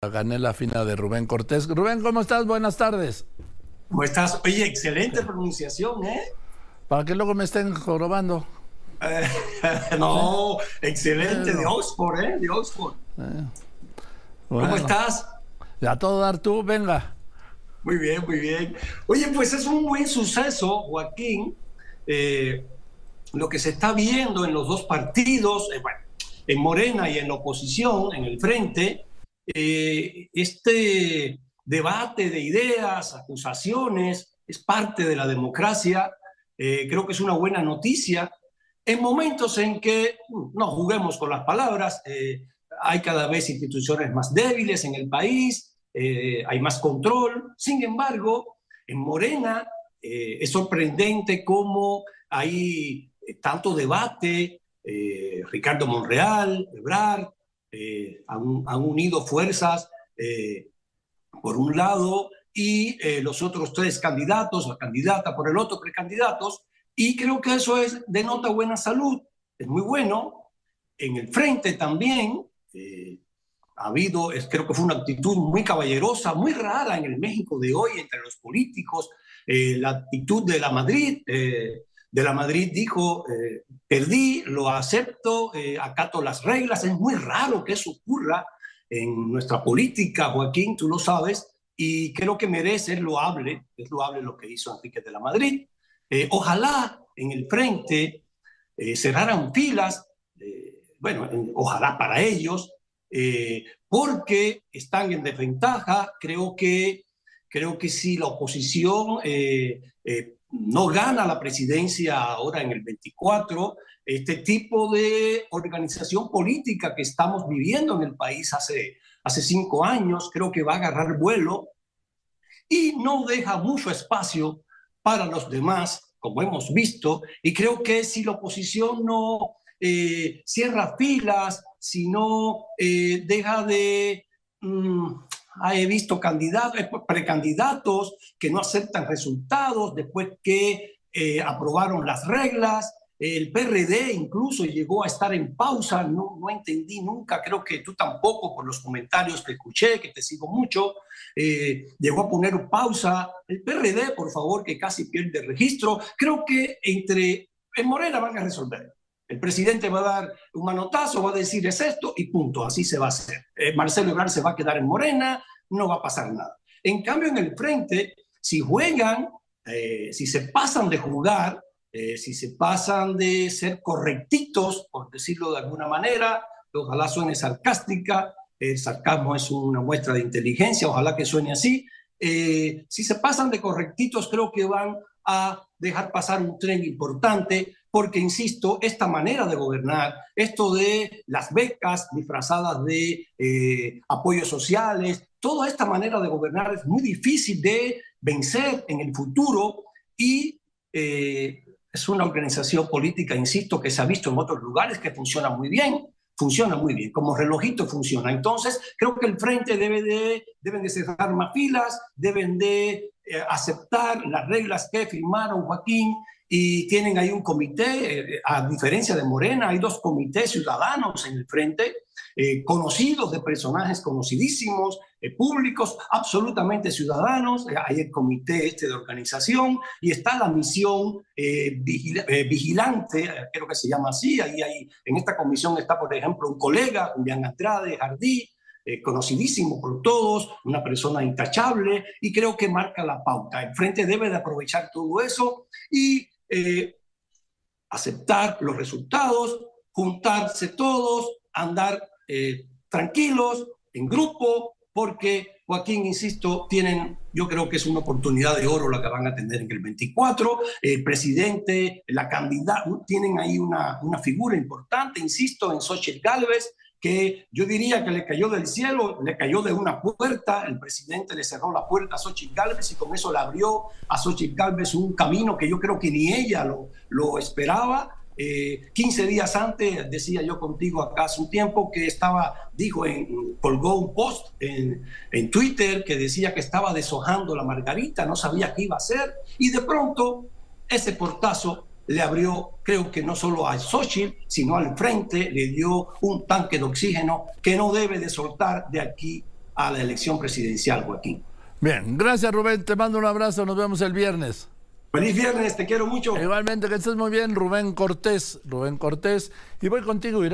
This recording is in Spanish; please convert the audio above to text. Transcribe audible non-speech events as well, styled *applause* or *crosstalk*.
La canela fina de Rubén Cortés. Rubén, ¿cómo estás? Buenas tardes. ¿Cómo estás? Oye, excelente pronunciación, ¿eh? Para que luego me estén jorobando. *laughs* no, excelente, de Oxford, ¿eh? De Oxford. Eh, ¿Cómo estás? Ya todo dar tú, venga. Muy bien, muy bien. Oye, pues es un buen suceso, Joaquín, eh, lo que se está viendo en los dos partidos, eh, bueno, en Morena y en la oposición, en el frente, eh, este debate de ideas, acusaciones, es parte de la democracia. Eh, creo que es una buena noticia. En momentos en que, no juguemos con las palabras, eh, hay cada vez instituciones más débiles en el país, hay más control. Sin embargo, en Morena es sorprendente cómo hay tanto debate. Ricardo Monreal, Ebrard, eh, han, unido fuerzas eh, por un lado y eh, los otros tres candidatos, la candidata por el otro, precandidatos, y creo que eso es, denota buena salud, es muy bueno. En el frente también ha habido, es, creo que fue una actitud muy caballerosa, muy rara en el México de hoy entre los políticos, la actitud de la Madrid, de la Madrid dijo, eh, perdí, lo acepto, eh, acato las reglas. Es muy raro que eso ocurra en nuestra política, Joaquín, tú lo sabes, y creo que merece, es loable, es loable lo que hizo Enrique de la Madrid. Eh, ojalá en el frente cerraran filas, bueno, ojalá para ellos, porque están en desventaja. Creo que, creo que si la oposición no gana la presidencia ahora en el 24, este tipo de organización política que estamos viviendo en el país hace, hace cinco años, creo que va a agarrar vuelo y no deja mucho espacio para los demás, como hemos visto, y creo que si la oposición no eh, cierra filas, si no eh, deja de... Mm, he visto candidatos, eh, precandidatos que no aceptan resultados después que eh, aprobaron las reglas. El PRD incluso llegó a estar en pausa, no, no entendí nunca, creo que tú tampoco por los comentarios que escuché, que te sigo mucho, eh, llegó a poner pausa. El PRD, por favor, que casi pierde registro, creo que entre, en Morena van a resolver. El presidente va a dar un manotazo, va a decir es esto y punto, así se va a hacer. Eh, Marcelo Ebrard se va a quedar en Morena, no va a pasar nada. En cambio, en el frente, si juegan, eh, si se pasan de jugar, eh, si se pasan de ser correctitos, por decirlo de alguna manera, ojalá suene sarcástica, el sarcasmo es una muestra de inteligencia, ojalá que suene así, si se pasan de correctitos, creo que van a dejar pasar un tren importante porque, insisto, esta manera de gobernar, esto de las becas disfrazadas de eh, apoyos sociales, toda esta manera de gobernar es muy difícil de vencer en el futuro y eh, es una organización política, insisto, que se ha visto en otros lugares que funciona muy bien, funciona muy bien, como relojito funciona. Entonces, creo que el frente debe de, deben de cerrar más filas, deben de eh, aceptar las reglas que firmaron Joaquín y tienen ahí un comité, eh, a diferencia de Morena, hay dos comités ciudadanos en el frente, eh, conocidos de personajes conocidísimos, eh, públicos, absolutamente ciudadanos, hay el comité este de organización y está la misión vigilante, creo que se llama así, ahí hay, en esta comisión está, por ejemplo, un colega, Julián Andrade, Jardí, conocidísimo por todos, una persona intachable y creo que marca la pauta. El frente debe de aprovechar todo eso y eh, aceptar los resultados, juntarse todos, andar eh, tranquilos, en grupo, porque Joaquín, insisto, tienen, yo creo que es una oportunidad de oro la que van a tener en el 24. El presidente, la candidata, tienen ahí una, una figura importante, insisto, en Xochitl Gálvez, que yo diría que le cayó del cielo, le cayó de una puerta, el presidente le cerró la puerta a Xochitl Galvez y con eso le abrió a Xochitl Galvez un camino que yo creo que ni ella lo, lo esperaba. Eh, 15 días antes, decía yo contigo acá hace un tiempo, que estaba, dijo, en, colgó un post en, en Twitter que decía que estaba deshojando la margarita, no sabía qué iba a hacer, y de pronto ese portazo le abrió, creo que no solo a Xochitl, sino al frente, le dio un tanque de oxígeno que no debe de soltar de aquí a la elección presidencial, Joaquín. Bien, gracias Rubén, te mando un abrazo, nos vemos el viernes. Feliz viernes, te quiero mucho. Igualmente, que estés muy bien, Rubén Cortés, Rubén Cortés, y voy contigo.